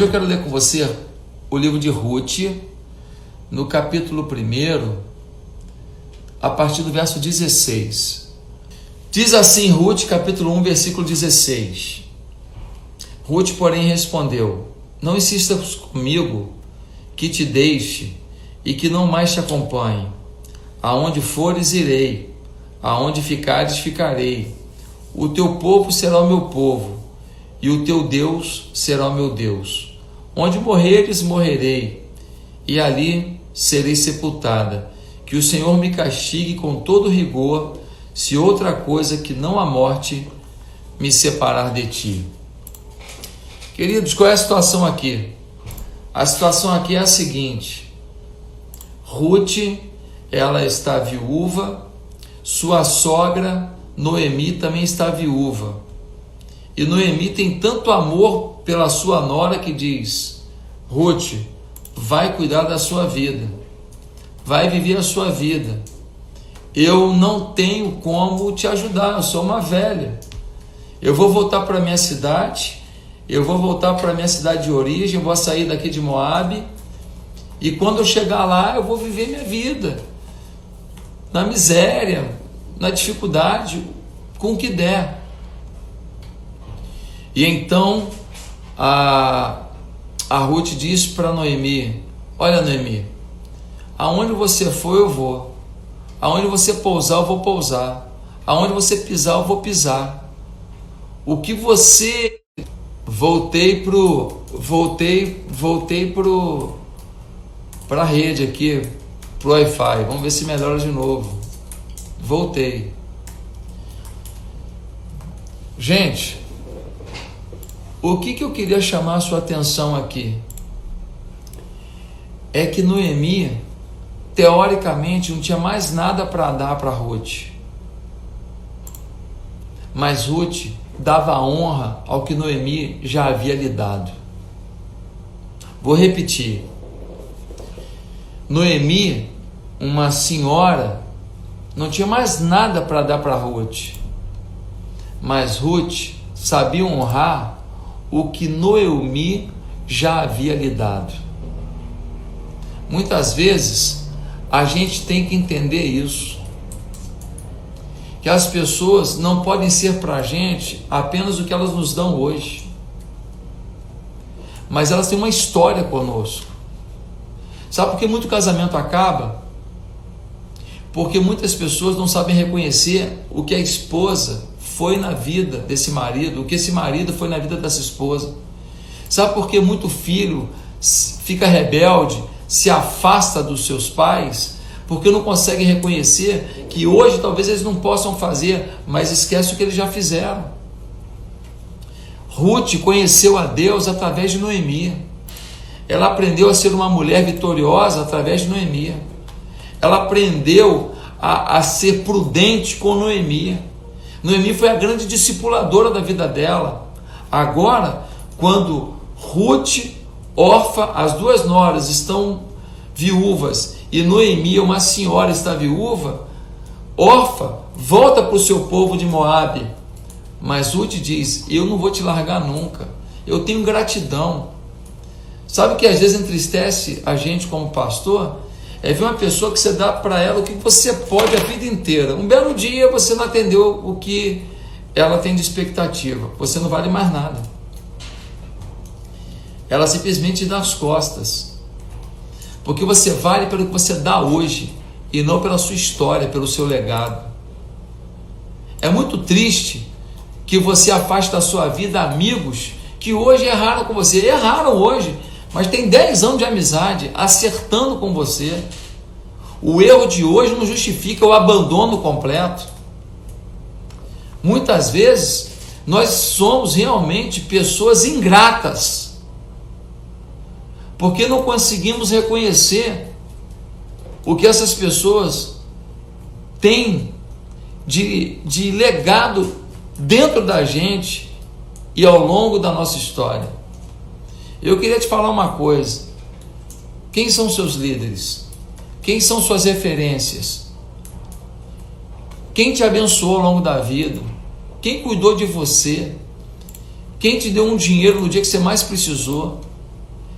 Hoje eu quero ler com você o livro de Ruth, no capítulo 1, a partir do verso 16. Diz assim Ruth, capítulo 1, versículo 16. Ruth, porém, respondeu: Não insistas comigo que te deixe e que não mais te acompanhe. Aonde fores, irei, aonde ficares, ficarei. O teu povo será o meu povo, e o teu Deus será o meu Deus. Onde morreres, morrerei, e ali serei sepultada. Que o Senhor me castigue com todo rigor se outra coisa que não a morte me separar de ti. Queridos, qual é a situação aqui? A situação aqui é a seguinte: Ruth, ela está viúva, sua sogra Noemi também está viúva. E Noemi tem tanto amor pela sua nora que diz: Ruth, vai cuidar da sua vida, vai viver a sua vida eu não tenho como te ajudar, eu sou uma velha. Eu vou voltar para minha cidade, eu vou voltar para minha cidade de origem, vou sair daqui de Moab, e quando eu chegar lá, eu vou viver minha vida na miséria, na dificuldade, com o que der. E então a, a Ruth diz para Noemi: Olha, Noemi, aonde você for, eu vou. Aonde você pousar, eu vou pousar. Aonde você pisar, eu vou pisar. O que você voltei pro voltei voltei pro para a rede aqui, pro Wi-Fi. Vamos ver se melhora de novo. Voltei. Gente, o que, que eu queria chamar a sua atenção aqui é que Noemi teoricamente não tinha mais nada para dar para Ruth. Mas Ruth dava honra ao que Noemi já havia lhe dado. Vou repetir. Noemi, uma senhora, não tinha mais nada para dar para Ruth. Mas Ruth sabia honrar o que Noemi já havia lhe dado. Muitas vezes a gente tem que entender isso. Que as pessoas não podem ser para a gente apenas o que elas nos dão hoje, mas elas têm uma história conosco. Sabe por que muito casamento acaba? Porque muitas pessoas não sabem reconhecer o que a esposa foi na vida desse marido, o que esse marido foi na vida dessa esposa. Sabe por que muito filho fica rebelde se afasta dos seus pais porque não consegue reconhecer que hoje talvez eles não possam fazer, mas esquece o que eles já fizeram. Ruth conheceu a Deus através de Noemi. Ela aprendeu a ser uma mulher vitoriosa através de Noemi. Ela aprendeu a, a ser prudente com Noemi. Noemi foi a grande discipuladora da vida dela. Agora, quando Ruth Orfa, as duas noras estão viúvas e Noemi, uma senhora, está viúva. Orfa, volta para o seu povo de Moabe. Mas Ruth diz: Eu não vou te largar nunca. Eu tenho gratidão. Sabe que às vezes entristece a gente como pastor? É ver uma pessoa que você dá para ela o que você pode a vida inteira. Um belo dia você não atendeu o que ela tem de expectativa. Você não vale mais nada ela simplesmente dá as costas. Porque você vale pelo que você dá hoje e não pela sua história, pelo seu legado. É muito triste que você afaste da sua vida amigos que hoje erraram com você. Erraram hoje, mas tem 10 anos de amizade acertando com você. O erro de hoje não justifica o abandono completo. Muitas vezes nós somos realmente pessoas ingratas porque não conseguimos reconhecer o que essas pessoas têm de, de legado dentro da gente e ao longo da nossa história. Eu queria te falar uma coisa: quem são seus líderes? Quem são suas referências? Quem te abençoou ao longo da vida? Quem cuidou de você? Quem te deu um dinheiro no dia que você mais precisou?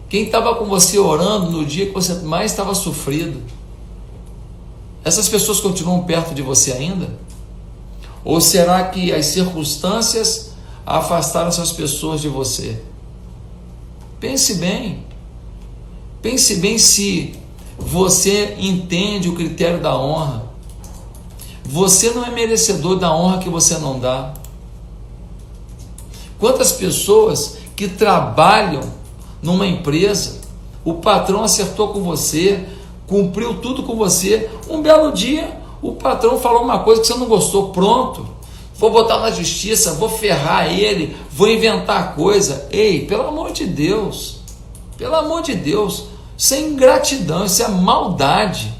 Quem estava com você orando no dia que você mais estava sofrido? Essas pessoas continuam perto de você ainda? Ou será que as circunstâncias afastaram essas pessoas de você? Pense bem. Pense bem se você entende o critério da honra. Você não é merecedor da honra que você não dá. Quantas pessoas que trabalham numa empresa, o patrão acertou com você, cumpriu tudo com você, um belo dia o patrão falou uma coisa que você não gostou, pronto. Vou botar na justiça, vou ferrar ele, vou inventar coisa. Ei, pelo amor de Deus, pelo amor de Deus, sem é ingratidão, isso é maldade.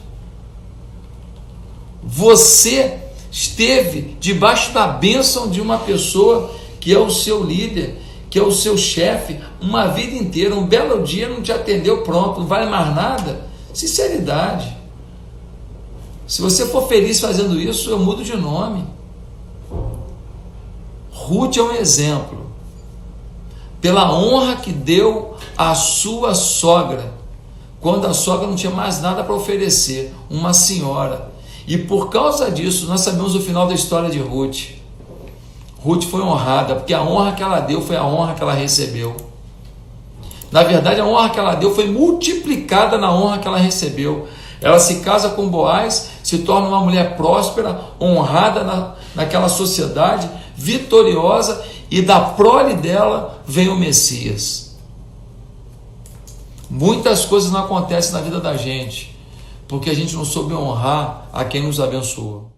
Você esteve debaixo da bênção de uma pessoa que é o seu líder, que é o seu chefe, uma vida inteira, um belo dia não te atendeu, pronto, não vale mais nada. Sinceridade. Se você for feliz fazendo isso, eu mudo de nome. Ruth é um exemplo. Pela honra que deu à sua sogra, quando a sogra não tinha mais nada para oferecer, uma senhora. E por causa disso, nós sabemos o final da história de Ruth. Ruth foi honrada, porque a honra que ela deu foi a honra que ela recebeu. Na verdade, a honra que ela deu foi multiplicada na honra que ela recebeu. Ela se casa com Boaz, se torna uma mulher próspera, honrada na, naquela sociedade, vitoriosa, e da prole dela vem o Messias. Muitas coisas não acontecem na vida da gente, porque a gente não soube honrar a quem nos abençoou.